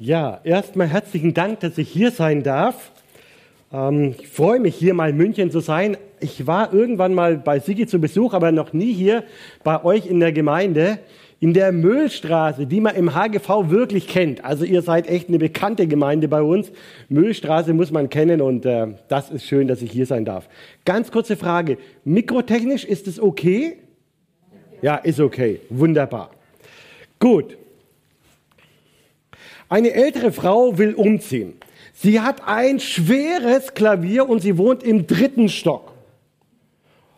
Ja, erstmal herzlichen Dank, dass ich hier sein darf. Ähm, ich freue mich, hier mal in München zu sein. Ich war irgendwann mal bei Sigi zu Besuch, aber noch nie hier bei euch in der Gemeinde. In der Müllstraße, die man im HGV wirklich kennt. Also ihr seid echt eine bekannte Gemeinde bei uns. Müllstraße muss man kennen und äh, das ist schön, dass ich hier sein darf. Ganz kurze Frage. Mikrotechnisch ist es okay? Ja, ist okay. Wunderbar. Gut. Eine ältere Frau will umziehen. Sie hat ein schweres Klavier und sie wohnt im dritten Stock.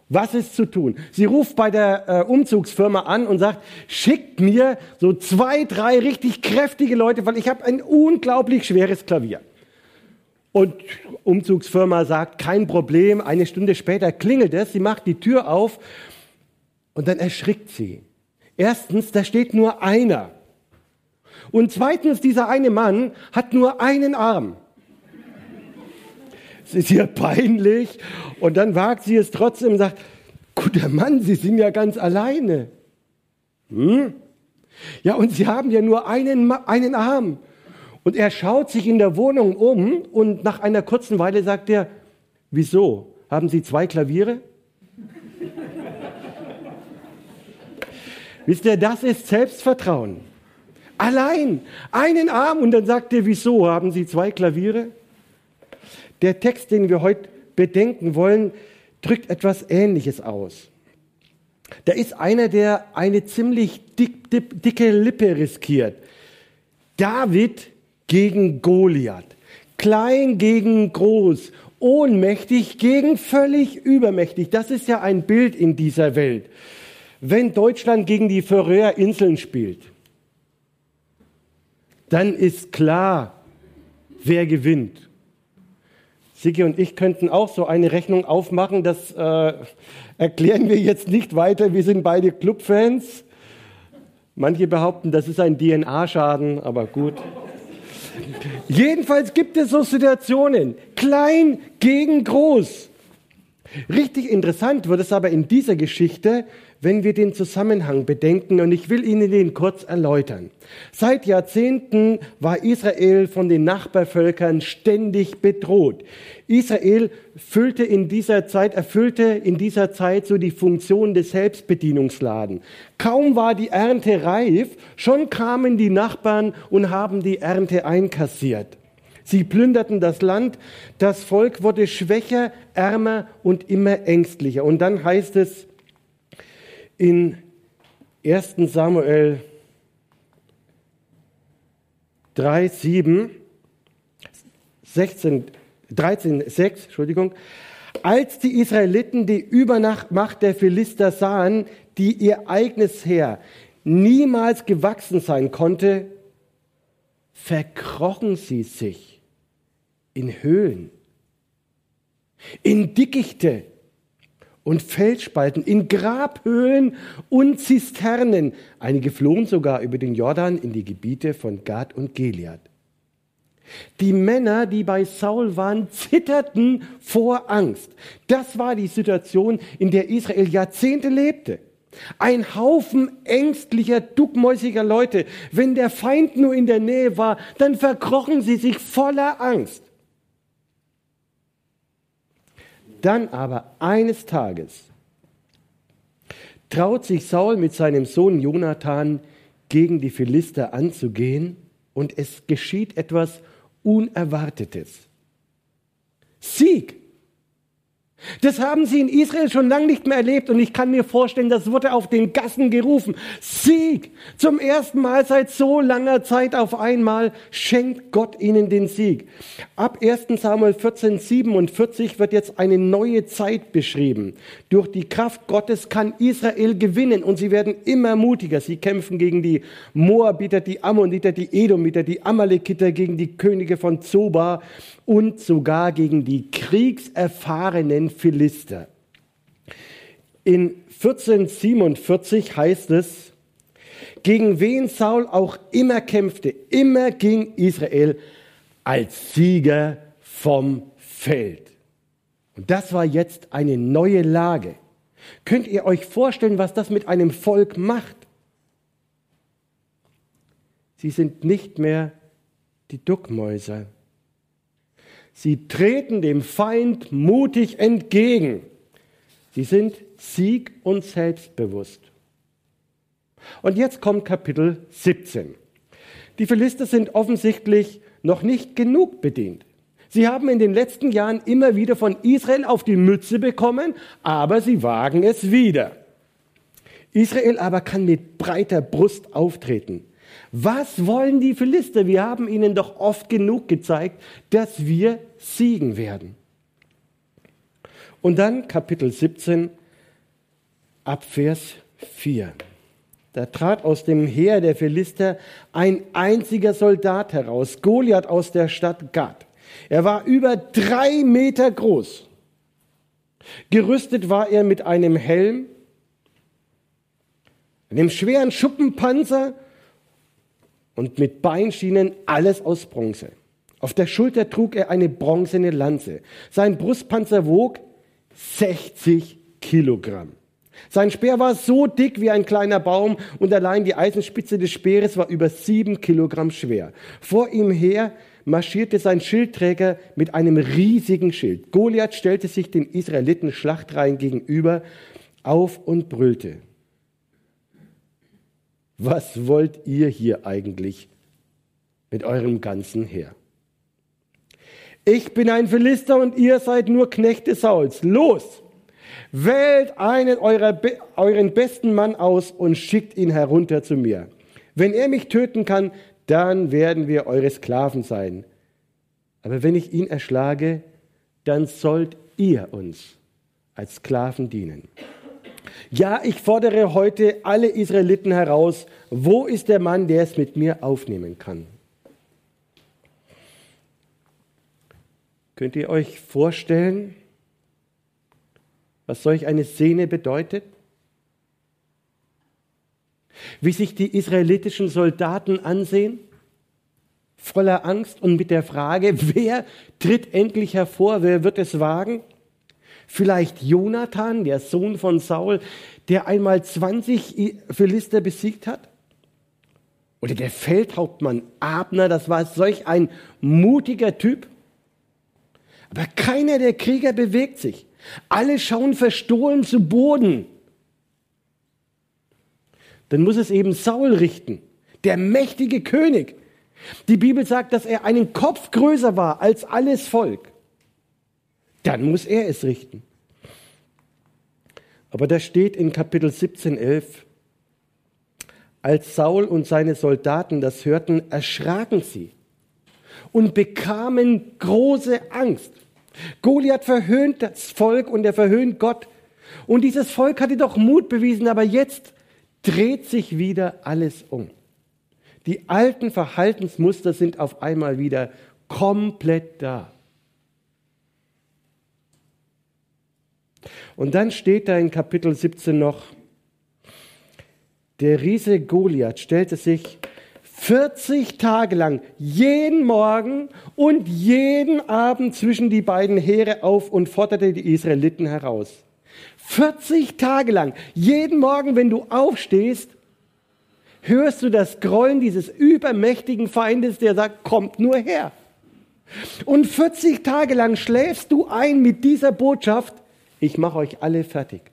Was ist zu tun? Sie ruft bei der äh, Umzugsfirma an und sagt, schickt mir so zwei, drei richtig kräftige Leute, weil ich habe ein unglaublich schweres Klavier. Und Umzugsfirma sagt, kein Problem. Eine Stunde später klingelt es, sie macht die Tür auf und dann erschrickt sie. Erstens, da steht nur einer. Und zweitens, dieser eine Mann hat nur einen Arm. Es ist ihr peinlich. Und dann wagt sie es trotzdem und sagt, guter Mann, Sie sind ja ganz alleine. Hm? Ja, und Sie haben ja nur einen, einen Arm. Und er schaut sich in der Wohnung um und nach einer kurzen Weile sagt er, wieso? Haben Sie zwei Klaviere? Wisst ihr, das ist Selbstvertrauen. Allein, einen Arm. Und dann sagt er, wieso haben Sie zwei Klaviere? Der Text, den wir heute bedenken wollen, drückt etwas Ähnliches aus. Da ist einer, der eine ziemlich dick, dick, dicke Lippe riskiert. David gegen Goliath. Klein gegen groß. Ohnmächtig gegen völlig übermächtig. Das ist ja ein Bild in dieser Welt. Wenn Deutschland gegen die Färöerinseln spielt, dann ist klar, wer gewinnt. Sigi und ich könnten auch so eine Rechnung aufmachen, das äh, erklären wir jetzt nicht weiter. Wir sind beide Clubfans. Manche behaupten, das ist ein DNA-Schaden, aber gut. Jedenfalls gibt es so Situationen, klein gegen groß. Richtig interessant wird es aber in dieser Geschichte, wenn wir den Zusammenhang bedenken, und ich will Ihnen den kurz erläutern. Seit Jahrzehnten war Israel von den Nachbarvölkern ständig bedroht. Israel füllte in dieser Zeit, erfüllte in dieser Zeit so die Funktion des Selbstbedienungsladen. Kaum war die Ernte reif, schon kamen die Nachbarn und haben die Ernte einkassiert. Sie plünderten das Land, das Volk wurde schwächer, ärmer und immer ängstlicher. Und dann heißt es, in 1 Samuel 3, 7, 16, 13, 6, Entschuldigung, als die Israeliten die Übermacht der Philister sahen, die ihr eigenes Heer niemals gewachsen sein konnte, verkrochen sie sich in Höhlen, in Dickichte und Felsspalten, in Grabhöhlen und Zisternen. Einige flohen sogar über den Jordan in die Gebiete von Gad und Gilead. Die Männer, die bei Saul waren, zitterten vor Angst. Das war die Situation, in der Israel Jahrzehnte lebte. Ein Haufen ängstlicher, duckmäusiger Leute. Wenn der Feind nur in der Nähe war, dann verkrochen sie sich voller Angst. Dann aber eines Tages traut sich Saul mit seinem Sohn Jonathan gegen die Philister anzugehen und es geschieht etwas Unerwartetes. Sieg! Das haben sie in Israel schon lange nicht mehr erlebt und ich kann mir vorstellen, das wurde auf den Gassen gerufen. Sieg! Zum ersten Mal seit so langer Zeit auf einmal schenkt Gott ihnen den Sieg. Ab 1 Samuel 14, 47 wird jetzt eine neue Zeit beschrieben. Durch die Kraft Gottes kann Israel gewinnen und sie werden immer mutiger. Sie kämpfen gegen die Moabiter, die Ammoniter, die Edomiter, die Amalekiter, gegen die Könige von Zoba und sogar gegen die kriegserfahrenen Philister. In 1447 heißt es, gegen wen Saul auch immer kämpfte, immer ging Israel als Sieger vom Feld. Und das war jetzt eine neue Lage. Könnt ihr euch vorstellen, was das mit einem Volk macht? Sie sind nicht mehr die Duckmäuser, Sie treten dem Feind mutig entgegen. Sie sind sieg- und selbstbewusst. Und jetzt kommt Kapitel 17. Die Philister sind offensichtlich noch nicht genug bedient. Sie haben in den letzten Jahren immer wieder von Israel auf die Mütze bekommen, aber sie wagen es wieder. Israel aber kann mit breiter Brust auftreten. Was wollen die Philister? Wir haben ihnen doch oft genug gezeigt, dass wir siegen werden. Und dann Kapitel 17 ab Vers 4. Da trat aus dem Heer der Philister ein einziger Soldat heraus, Goliath aus der Stadt Gad. Er war über drei Meter groß. Gerüstet war er mit einem Helm, einem schweren Schuppenpanzer und mit Beinschienen alles aus Bronze. Auf der Schulter trug er eine bronzene Lanze. Sein Brustpanzer wog 60 Kilogramm. Sein Speer war so dick wie ein kleiner Baum und allein die Eisenspitze des Speeres war über sieben Kilogramm schwer. Vor ihm her marschierte sein Schildträger mit einem riesigen Schild. Goliath stellte sich den Israeliten Schlachtreihen gegenüber auf und brüllte was wollt ihr hier eigentlich mit eurem ganzen Heer? Ich bin ein Philister und ihr seid nur Knechte Sauls. Los! Wählt einen eurer, euren besten Mann aus und schickt ihn herunter zu mir. Wenn er mich töten kann, dann werden wir eure Sklaven sein. Aber wenn ich ihn erschlage, dann sollt ihr uns als Sklaven dienen. Ja, ich fordere heute alle Israeliten heraus, wo ist der Mann, der es mit mir aufnehmen kann? Könnt ihr euch vorstellen, was solch eine Szene bedeutet? Wie sich die israelitischen Soldaten ansehen, voller Angst und mit der Frage, wer tritt endlich hervor, wer wird es wagen? Vielleicht Jonathan, der Sohn von Saul, der einmal 20 Philister besiegt hat? Oder der Feldhauptmann Abner, das war solch ein mutiger Typ. Aber keiner der Krieger bewegt sich. Alle schauen verstohlen zu Boden. Dann muss es eben Saul richten, der mächtige König. Die Bibel sagt, dass er einen Kopf größer war als alles Volk dann muss er es richten. Aber da steht in Kapitel 17, 11, als Saul und seine Soldaten das hörten, erschraken sie und bekamen große Angst. Goliath verhöhnt das Volk und er verhöhnt Gott. Und dieses Volk hatte doch Mut bewiesen, aber jetzt dreht sich wieder alles um. Die alten Verhaltensmuster sind auf einmal wieder komplett da. Und dann steht da in Kapitel 17 noch, der Riese Goliath stellte sich 40 Tage lang jeden Morgen und jeden Abend zwischen die beiden Heere auf und forderte die Israeliten heraus. 40 Tage lang, jeden Morgen, wenn du aufstehst, hörst du das Grollen dieses übermächtigen Feindes, der sagt, kommt nur her. Und 40 Tage lang schläfst du ein mit dieser Botschaft, ich mache euch alle fertig.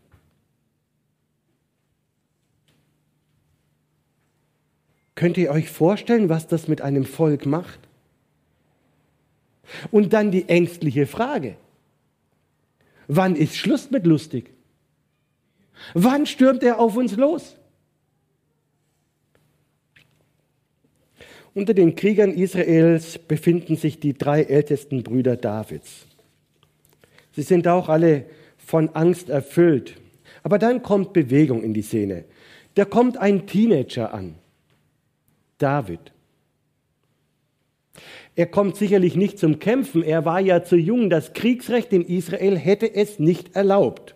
Könnt ihr euch vorstellen, was das mit einem Volk macht? Und dann die ängstliche Frage. Wann ist Schluss mit lustig? Wann stürmt er auf uns los? Unter den Kriegern Israels befinden sich die drei ältesten Brüder Davids. Sie sind auch alle von Angst erfüllt. Aber dann kommt Bewegung in die Szene. Da kommt ein Teenager an, David. Er kommt sicherlich nicht zum Kämpfen, er war ja zu jung, das Kriegsrecht in Israel hätte es nicht erlaubt.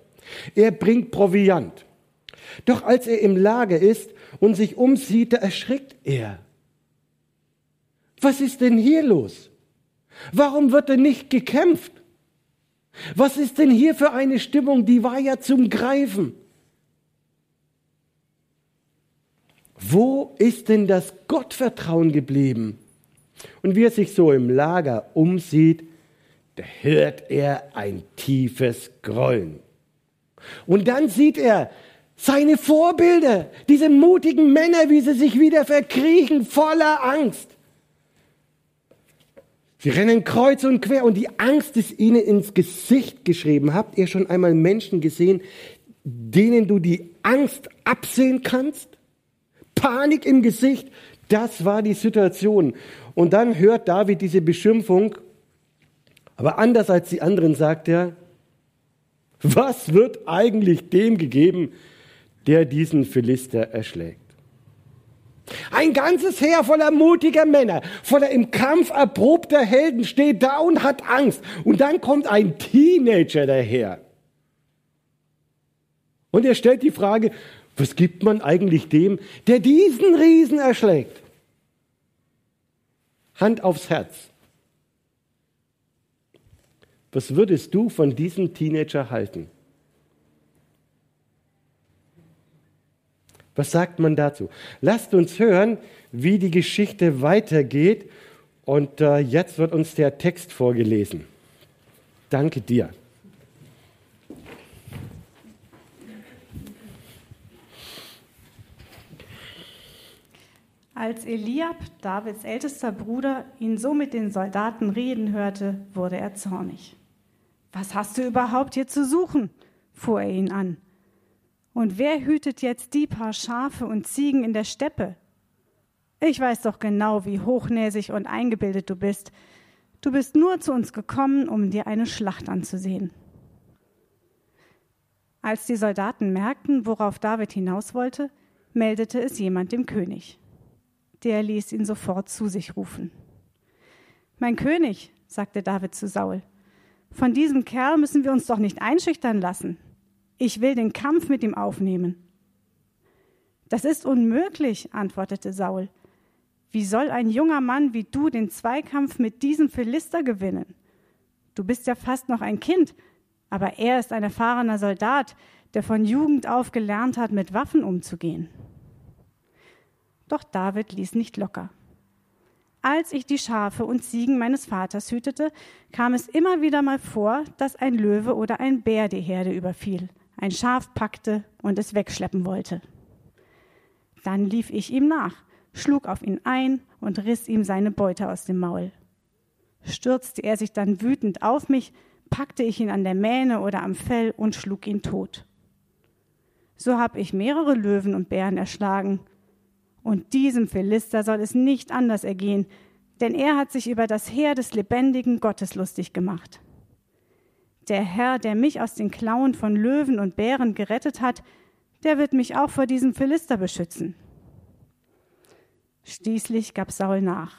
Er bringt Proviant. Doch als er im Lager ist und sich umsieht, da erschrickt er. Was ist denn hier los? Warum wird denn nicht gekämpft? Was ist denn hier für eine Stimmung? Die war ja zum Greifen. Wo ist denn das Gottvertrauen geblieben? Und wie er sich so im Lager umsieht, da hört er ein tiefes Grollen. Und dann sieht er seine Vorbilder, diese mutigen Männer, wie sie sich wieder verkriechen, voller Angst. Sie rennen kreuz und quer und die Angst ist ihnen ins Gesicht geschrieben. Habt ihr schon einmal Menschen gesehen, denen du die Angst absehen kannst? Panik im Gesicht, das war die Situation. Und dann hört David diese Beschimpfung, aber anders als die anderen sagt er, was wird eigentlich dem gegeben, der diesen Philister erschlägt? Ein ganzes Heer voller mutiger Männer, voller im Kampf erprobter Helden steht da und hat Angst. Und dann kommt ein Teenager daher. Und er stellt die Frage, was gibt man eigentlich dem, der diesen Riesen erschlägt? Hand aufs Herz. Was würdest du von diesem Teenager halten? Was sagt man dazu? Lasst uns hören, wie die Geschichte weitergeht. Und äh, jetzt wird uns der Text vorgelesen. Danke dir. Als Eliab, Davids ältester Bruder, ihn so mit den Soldaten reden hörte, wurde er zornig. Was hast du überhaupt hier zu suchen? fuhr er ihn an. Und wer hütet jetzt die paar Schafe und Ziegen in der Steppe? Ich weiß doch genau, wie hochnäsig und eingebildet du bist. Du bist nur zu uns gekommen, um dir eine Schlacht anzusehen. Als die Soldaten merkten, worauf David hinaus wollte, meldete es jemand dem König. Der ließ ihn sofort zu sich rufen. Mein König, sagte David zu Saul, von diesem Kerl müssen wir uns doch nicht einschüchtern lassen. Ich will den Kampf mit ihm aufnehmen. Das ist unmöglich, antwortete Saul. Wie soll ein junger Mann wie du den Zweikampf mit diesem Philister gewinnen? Du bist ja fast noch ein Kind, aber er ist ein erfahrener Soldat, der von Jugend auf gelernt hat, mit Waffen umzugehen. Doch David ließ nicht locker. Als ich die Schafe und Ziegen meines Vaters hütete, kam es immer wieder mal vor, dass ein Löwe oder ein Bär die Herde überfiel ein Schaf packte und es wegschleppen wollte. Dann lief ich ihm nach, schlug auf ihn ein und riss ihm seine Beute aus dem Maul. Stürzte er sich dann wütend auf mich, packte ich ihn an der Mähne oder am Fell und schlug ihn tot. So habe ich mehrere Löwen und Bären erschlagen. Und diesem Philister soll es nicht anders ergehen, denn er hat sich über das Heer des lebendigen Gottes lustig gemacht. Der Herr, der mich aus den Klauen von Löwen und Bären gerettet hat, der wird mich auch vor diesem Philister beschützen. Schließlich gab Saul nach.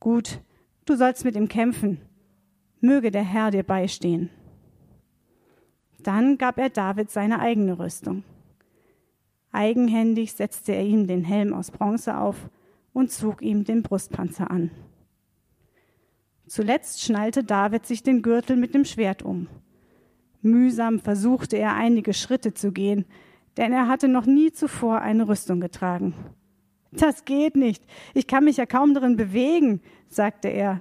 Gut, du sollst mit ihm kämpfen. Möge der Herr dir beistehen. Dann gab er David seine eigene Rüstung. Eigenhändig setzte er ihm den Helm aus Bronze auf und zog ihm den Brustpanzer an. Zuletzt schnallte David sich den Gürtel mit dem Schwert um. Mühsam versuchte er einige Schritte zu gehen, denn er hatte noch nie zuvor eine Rüstung getragen. Das geht nicht, ich kann mich ja kaum darin bewegen, sagte er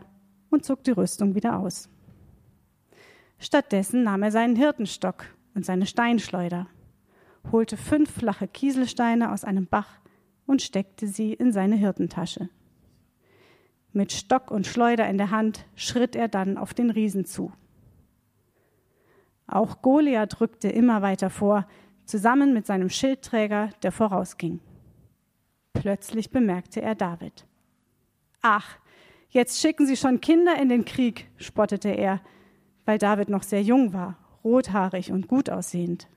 und zog die Rüstung wieder aus. Stattdessen nahm er seinen Hirtenstock und seine Steinschleuder, holte fünf flache Kieselsteine aus einem Bach und steckte sie in seine Hirtentasche. Mit Stock und Schleuder in der Hand schritt er dann auf den Riesen zu. Auch Goliath rückte immer weiter vor, zusammen mit seinem Schildträger, der vorausging. Plötzlich bemerkte er David. Ach, jetzt schicken Sie schon Kinder in den Krieg, spottete er, weil David noch sehr jung war, rothaarig und gut aussehend.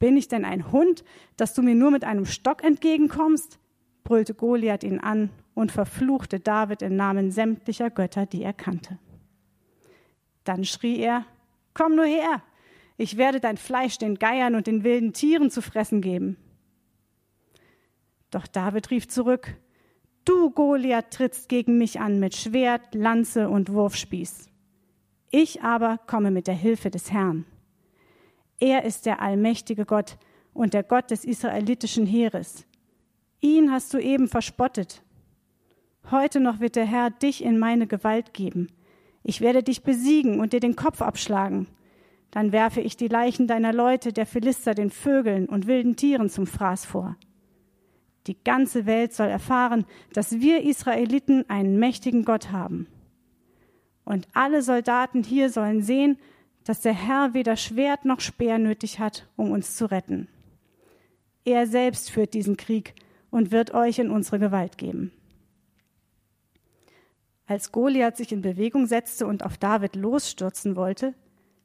Bin ich denn ein Hund, dass du mir nur mit einem Stock entgegenkommst? brüllte Goliath ihn an und verfluchte David im Namen sämtlicher Götter, die er kannte. Dann schrie er, Komm nur her, ich werde dein Fleisch den Geiern und den wilden Tieren zu fressen geben. Doch David rief zurück, Du, Goliath, trittst gegen mich an mit Schwert, Lanze und Wurfspieß. Ich aber komme mit der Hilfe des Herrn. Er ist der allmächtige Gott und der Gott des israelitischen Heeres. Ihn hast du eben verspottet. Heute noch wird der Herr dich in meine Gewalt geben. Ich werde dich besiegen und dir den Kopf abschlagen. Dann werfe ich die Leichen deiner Leute, der Philister, den Vögeln und wilden Tieren zum Fraß vor. Die ganze Welt soll erfahren, dass wir Israeliten einen mächtigen Gott haben. Und alle Soldaten hier sollen sehen, dass der Herr weder Schwert noch Speer nötig hat, um uns zu retten. Er selbst führt diesen Krieg und wird euch in unsere Gewalt geben. Als Goliath sich in Bewegung setzte und auf David losstürzen wollte,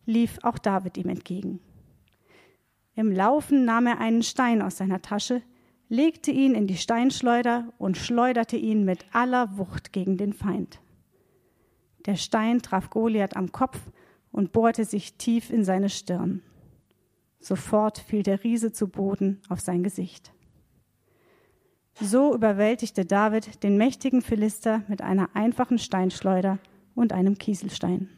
lief auch David ihm entgegen. Im Laufen nahm er einen Stein aus seiner Tasche, legte ihn in die Steinschleuder und schleuderte ihn mit aller Wucht gegen den Feind. Der Stein traf Goliath am Kopf und bohrte sich tief in seine Stirn. Sofort fiel der Riese zu Boden auf sein Gesicht. So überwältigte David den mächtigen Philister mit einer einfachen Steinschleuder und einem Kieselstein.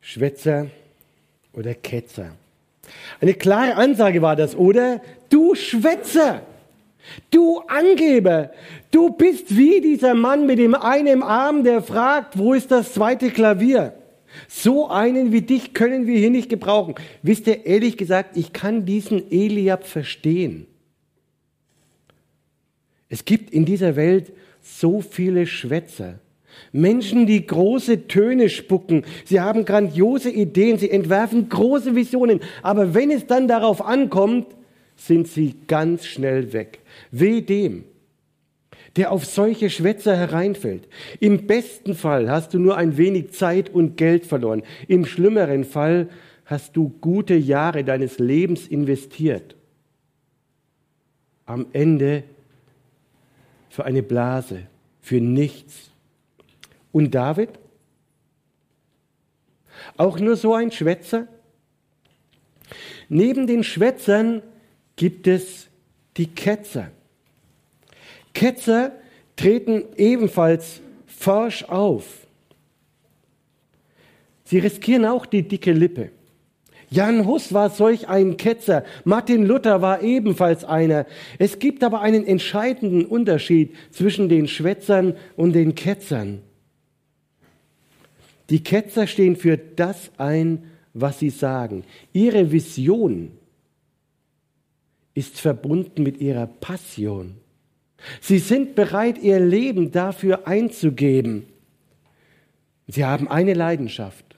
Schwätzer oder Ketzer. Eine klare Ansage war das, oder? Du Schwätzer! Du Angeber, du bist wie dieser Mann mit dem einen Arm, der fragt, wo ist das zweite Klavier? So einen wie dich können wir hier nicht gebrauchen. Wisst ihr, ehrlich gesagt, ich kann diesen Eliab verstehen. Es gibt in dieser Welt so viele Schwätzer. Menschen, die große Töne spucken. Sie haben grandiose Ideen, sie entwerfen große Visionen. Aber wenn es dann darauf ankommt, sind sie ganz schnell weg. Weh dem, der auf solche Schwätzer hereinfällt. Im besten Fall hast du nur ein wenig Zeit und Geld verloren. Im schlimmeren Fall hast du gute Jahre deines Lebens investiert. Am Ende für eine Blase, für nichts. Und David? Auch nur so ein Schwätzer? Neben den Schwätzern gibt es die Ketzer. Ketzer treten ebenfalls forsch auf. Sie riskieren auch die dicke Lippe. Jan Hus war solch ein Ketzer, Martin Luther war ebenfalls einer. Es gibt aber einen entscheidenden Unterschied zwischen den Schwätzern und den Ketzern. Die Ketzer stehen für das ein, was sie sagen. Ihre Vision ist verbunden mit ihrer Passion. Sie sind bereit, ihr Leben dafür einzugeben. Sie haben eine Leidenschaft.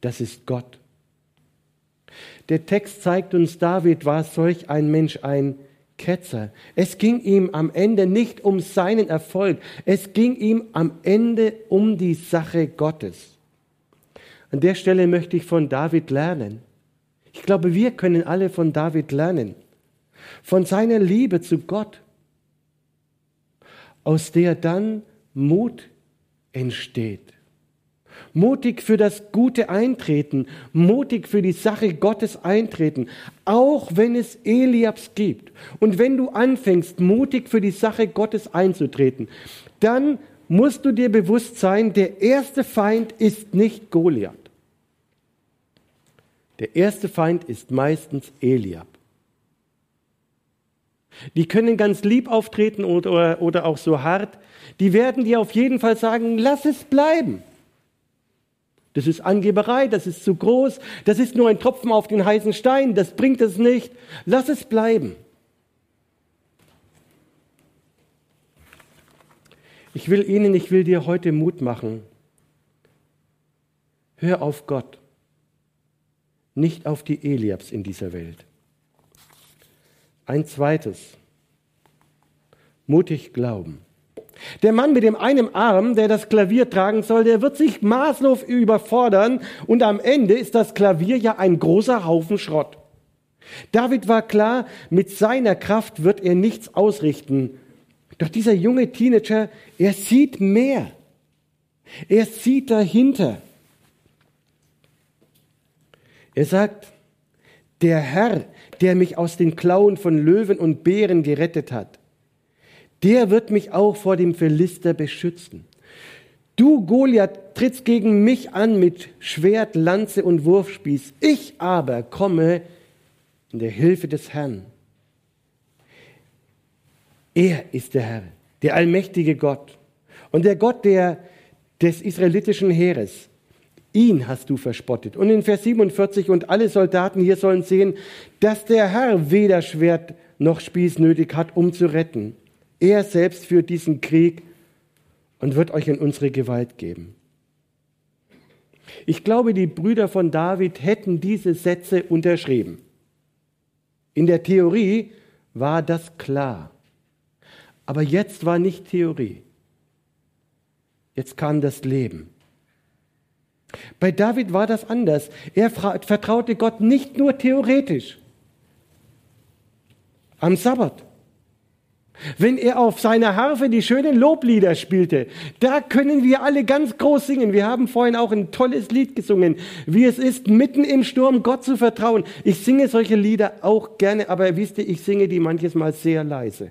Das ist Gott. Der Text zeigt uns, David war solch ein Mensch, ein Ketzer. Es ging ihm am Ende nicht um seinen Erfolg, es ging ihm am Ende um die Sache Gottes. An der Stelle möchte ich von David lernen. Ich glaube, wir können alle von David lernen. Von seiner Liebe zu Gott, aus der dann Mut entsteht. Mutig für das Gute eintreten, mutig für die Sache Gottes eintreten, auch wenn es Eliabs gibt. Und wenn du anfängst, mutig für die Sache Gottes einzutreten, dann musst du dir bewusst sein, der erste Feind ist nicht Goliath. Der erste Feind ist meistens Eliab. Die können ganz lieb auftreten oder, oder auch so hart. Die werden dir auf jeden Fall sagen, lass es bleiben. Das ist Angeberei, das ist zu groß, das ist nur ein Tropfen auf den heißen Stein, das bringt es nicht. Lass es bleiben. Ich will Ihnen, ich will dir heute Mut machen. Hör auf Gott, nicht auf die Eliabs in dieser Welt. Ein zweites, mutig glauben. Der Mann mit dem einen Arm, der das Klavier tragen soll, der wird sich maßlos überfordern und am Ende ist das Klavier ja ein großer Haufen Schrott. David war klar, mit seiner Kraft wird er nichts ausrichten. Doch dieser junge Teenager, er sieht mehr. Er sieht dahinter. Er sagt, der Herr, der mich aus den Klauen von Löwen und Bären gerettet hat, der wird mich auch vor dem Philister beschützen. Du, Goliath, trittst gegen mich an mit Schwert, Lanze und Wurfspieß. Ich aber komme in der Hilfe des Herrn. Er ist der Herr, der allmächtige Gott und der Gott der, des israelitischen Heeres. Ihn hast du verspottet. Und in Vers 47, und alle Soldaten hier sollen sehen, dass der Herr weder Schwert noch Spieß nötig hat, um zu retten. Er selbst führt diesen Krieg und wird euch in unsere Gewalt geben. Ich glaube, die Brüder von David hätten diese Sätze unterschrieben. In der Theorie war das klar. Aber jetzt war nicht Theorie. Jetzt kam das Leben. Bei David war das anders. Er vertraute Gott nicht nur theoretisch. Am Sabbat. Wenn er auf seiner Harfe die schönen Loblieder spielte, da können wir alle ganz groß singen. Wir haben vorhin auch ein tolles Lied gesungen, wie es ist, mitten im Sturm Gott zu vertrauen. Ich singe solche Lieder auch gerne, aber wisst ihr, ich singe die manches Mal sehr leise.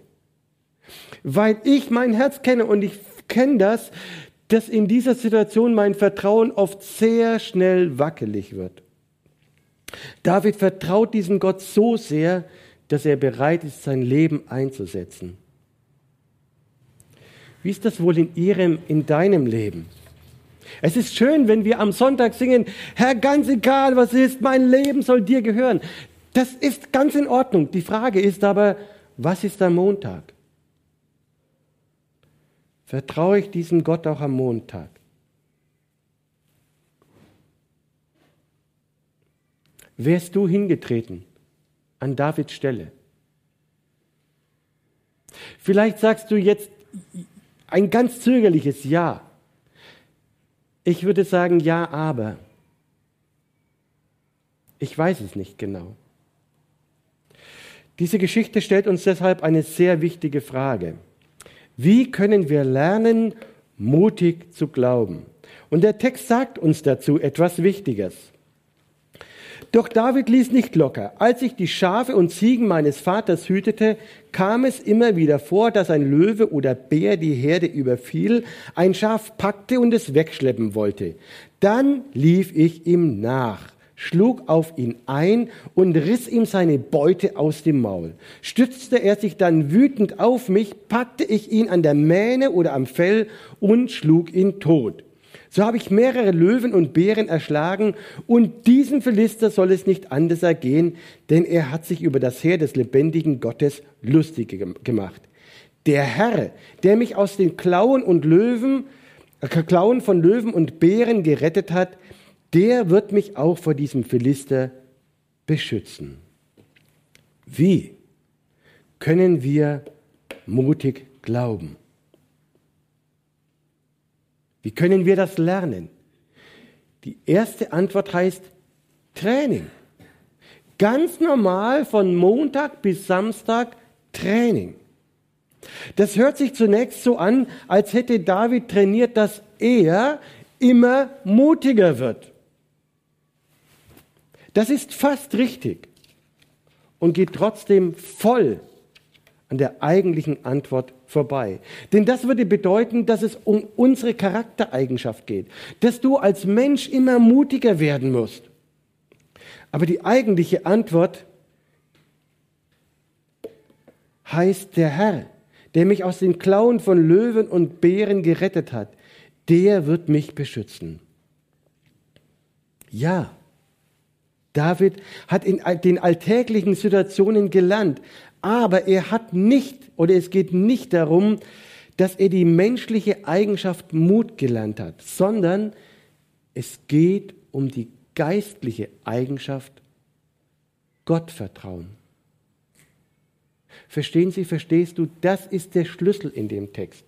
Weil ich mein Herz kenne und ich kenne das, dass in dieser Situation mein Vertrauen oft sehr schnell wackelig wird. David vertraut diesem Gott so sehr, dass er bereit ist, sein Leben einzusetzen. Wie ist das wohl in Ihrem, in deinem Leben? Es ist schön, wenn wir am Sonntag singen, Herr, ganz egal was ist, mein Leben soll dir gehören. Das ist ganz in Ordnung. Die Frage ist aber, was ist am Montag? Vertraue ich diesem Gott auch am Montag? Wärst du hingetreten an Davids Stelle? Vielleicht sagst du jetzt ein ganz zögerliches Ja. Ich würde sagen ja, aber. Ich weiß es nicht genau. Diese Geschichte stellt uns deshalb eine sehr wichtige Frage. Wie können wir lernen, mutig zu glauben? Und der Text sagt uns dazu etwas Wichtiges. Doch David ließ nicht locker. Als ich die Schafe und Ziegen meines Vaters hütete, kam es immer wieder vor, dass ein Löwe oder Bär die Herde überfiel, ein Schaf packte und es wegschleppen wollte. Dann lief ich ihm nach schlug auf ihn ein und riss ihm seine Beute aus dem Maul. Stützte er sich dann wütend auf mich, packte ich ihn an der Mähne oder am Fell und schlug ihn tot. So habe ich mehrere Löwen und Bären erschlagen und diesem Philister soll es nicht anders ergehen, denn er hat sich über das Heer des lebendigen Gottes lustig gemacht. Der Herr, der mich aus den Klauen und Löwen, äh, Klauen von Löwen und Bären gerettet hat, der wird mich auch vor diesem Philister beschützen. Wie können wir mutig glauben? Wie können wir das lernen? Die erste Antwort heißt Training. Ganz normal von Montag bis Samstag Training. Das hört sich zunächst so an, als hätte David trainiert, dass er immer mutiger wird. Das ist fast richtig und geht trotzdem voll an der eigentlichen Antwort vorbei. Denn das würde bedeuten, dass es um unsere Charaktereigenschaft geht, dass du als Mensch immer mutiger werden musst. Aber die eigentliche Antwort heißt der Herr, der mich aus den Klauen von Löwen und Bären gerettet hat, der wird mich beschützen. Ja, David hat in den alltäglichen Situationen gelernt, aber er hat nicht, oder es geht nicht darum, dass er die menschliche Eigenschaft Mut gelernt hat, sondern es geht um die geistliche Eigenschaft Gottvertrauen. Verstehen Sie, verstehst du, das ist der Schlüssel in dem Text.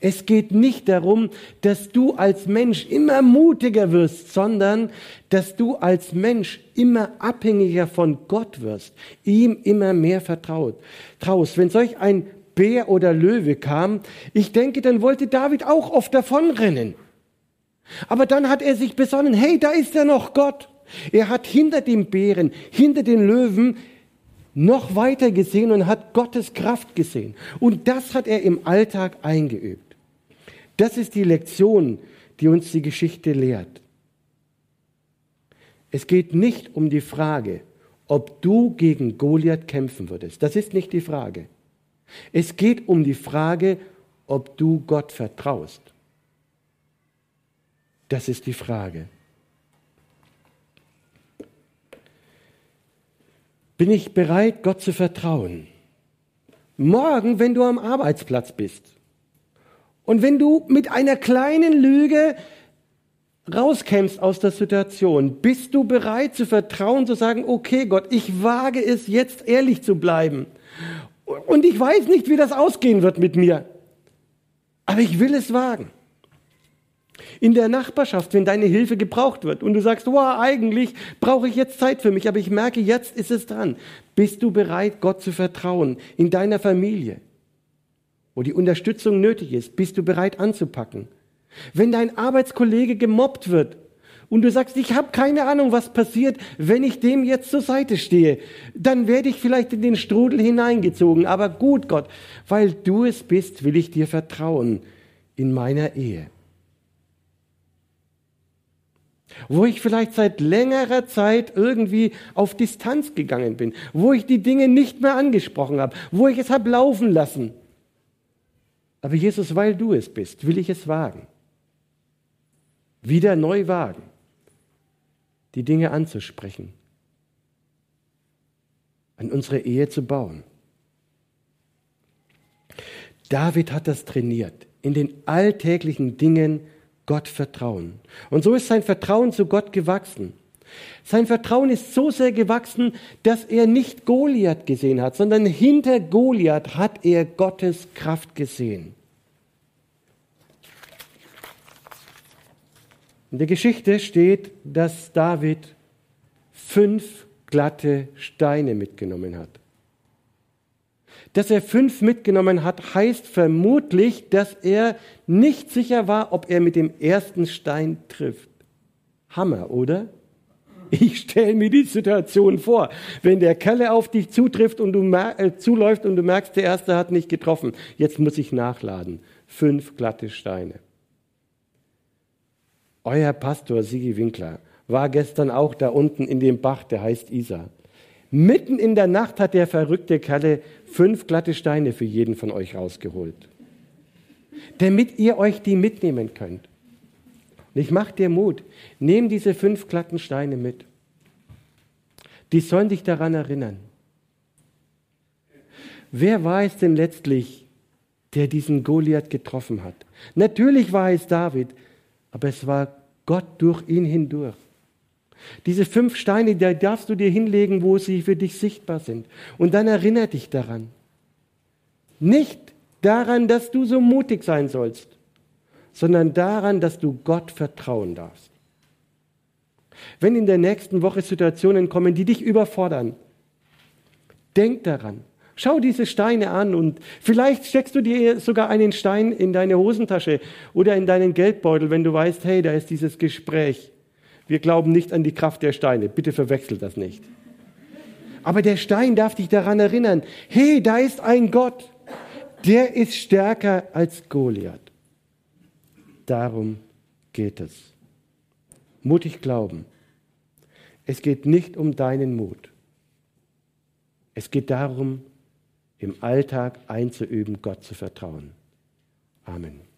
Es geht nicht darum, dass du als Mensch immer mutiger wirst, sondern dass du als Mensch immer abhängiger von Gott wirst, ihm immer mehr vertraut. Traust, wenn solch ein Bär oder Löwe kam, ich denke, dann wollte David auch oft davonrennen. Aber dann hat er sich besonnen, hey, da ist ja noch Gott. Er hat hinter dem Bären, hinter den Löwen noch weiter gesehen und hat Gottes Kraft gesehen. Und das hat er im Alltag eingeübt. Das ist die Lektion, die uns die Geschichte lehrt. Es geht nicht um die Frage, ob du gegen Goliath kämpfen würdest. Das ist nicht die Frage. Es geht um die Frage, ob du Gott vertraust. Das ist die Frage. Bin ich bereit, Gott zu vertrauen. Morgen, wenn du am Arbeitsplatz bist und wenn du mit einer kleinen Lüge rauskämst aus der Situation, bist du bereit zu vertrauen, zu sagen, okay Gott, ich wage es jetzt ehrlich zu bleiben. Und ich weiß nicht, wie das ausgehen wird mit mir, aber ich will es wagen in der Nachbarschaft, wenn deine Hilfe gebraucht wird und du sagst, wow, eigentlich brauche ich jetzt Zeit für mich, aber ich merke, jetzt ist es dran. Bist du bereit, Gott zu vertrauen in deiner Familie, wo die Unterstützung nötig ist? Bist du bereit anzupacken? Wenn dein Arbeitskollege gemobbt wird und du sagst, ich habe keine Ahnung, was passiert, wenn ich dem jetzt zur Seite stehe, dann werde ich vielleicht in den Strudel hineingezogen. Aber gut, Gott, weil du es bist, will ich dir vertrauen in meiner Ehe wo ich vielleicht seit längerer Zeit irgendwie auf Distanz gegangen bin, wo ich die Dinge nicht mehr angesprochen habe, wo ich es habe laufen lassen. Aber Jesus, weil du es bist, will ich es wagen. Wieder neu wagen, die Dinge anzusprechen, an unsere Ehe zu bauen. David hat das trainiert, in den alltäglichen Dingen Gott vertrauen. Und so ist sein Vertrauen zu Gott gewachsen. Sein Vertrauen ist so sehr gewachsen, dass er nicht Goliath gesehen hat, sondern hinter Goliath hat er Gottes Kraft gesehen. In der Geschichte steht, dass David fünf glatte Steine mitgenommen hat. Dass er fünf mitgenommen hat, heißt vermutlich, dass er nicht sicher war, ob er mit dem ersten Stein trifft. Hammer, oder? Ich stelle mir die Situation vor, wenn der Kerle auf dich zutrifft und du äh, zuläuft und du merkst, der erste hat nicht getroffen. Jetzt muss ich nachladen. Fünf glatte Steine. Euer Pastor Sigi Winkler war gestern auch da unten in dem Bach, der heißt Isar. Mitten in der Nacht hat der verrückte Kerle fünf glatte Steine für jeden von euch rausgeholt, damit ihr euch die mitnehmen könnt. Und ich mache dir Mut, nehm diese fünf glatten Steine mit. Die sollen dich daran erinnern. Wer war es denn letztlich, der diesen Goliath getroffen hat? Natürlich war es David, aber es war Gott durch ihn hindurch. Diese fünf Steine, die darfst du dir hinlegen, wo sie für dich sichtbar sind. Und dann erinnere dich daran. Nicht daran, dass du so mutig sein sollst, sondern daran, dass du Gott vertrauen darfst. Wenn in der nächsten Woche Situationen kommen, die dich überfordern, denk daran. Schau diese Steine an und vielleicht steckst du dir sogar einen Stein in deine Hosentasche oder in deinen Geldbeutel, wenn du weißt, hey, da ist dieses Gespräch. Wir glauben nicht an die Kraft der Steine. Bitte verwechselt das nicht. Aber der Stein darf dich daran erinnern, hey, da ist ein Gott, der ist stärker als Goliath. Darum geht es. Mutig glauben. Es geht nicht um deinen Mut. Es geht darum, im Alltag einzuüben, Gott zu vertrauen. Amen.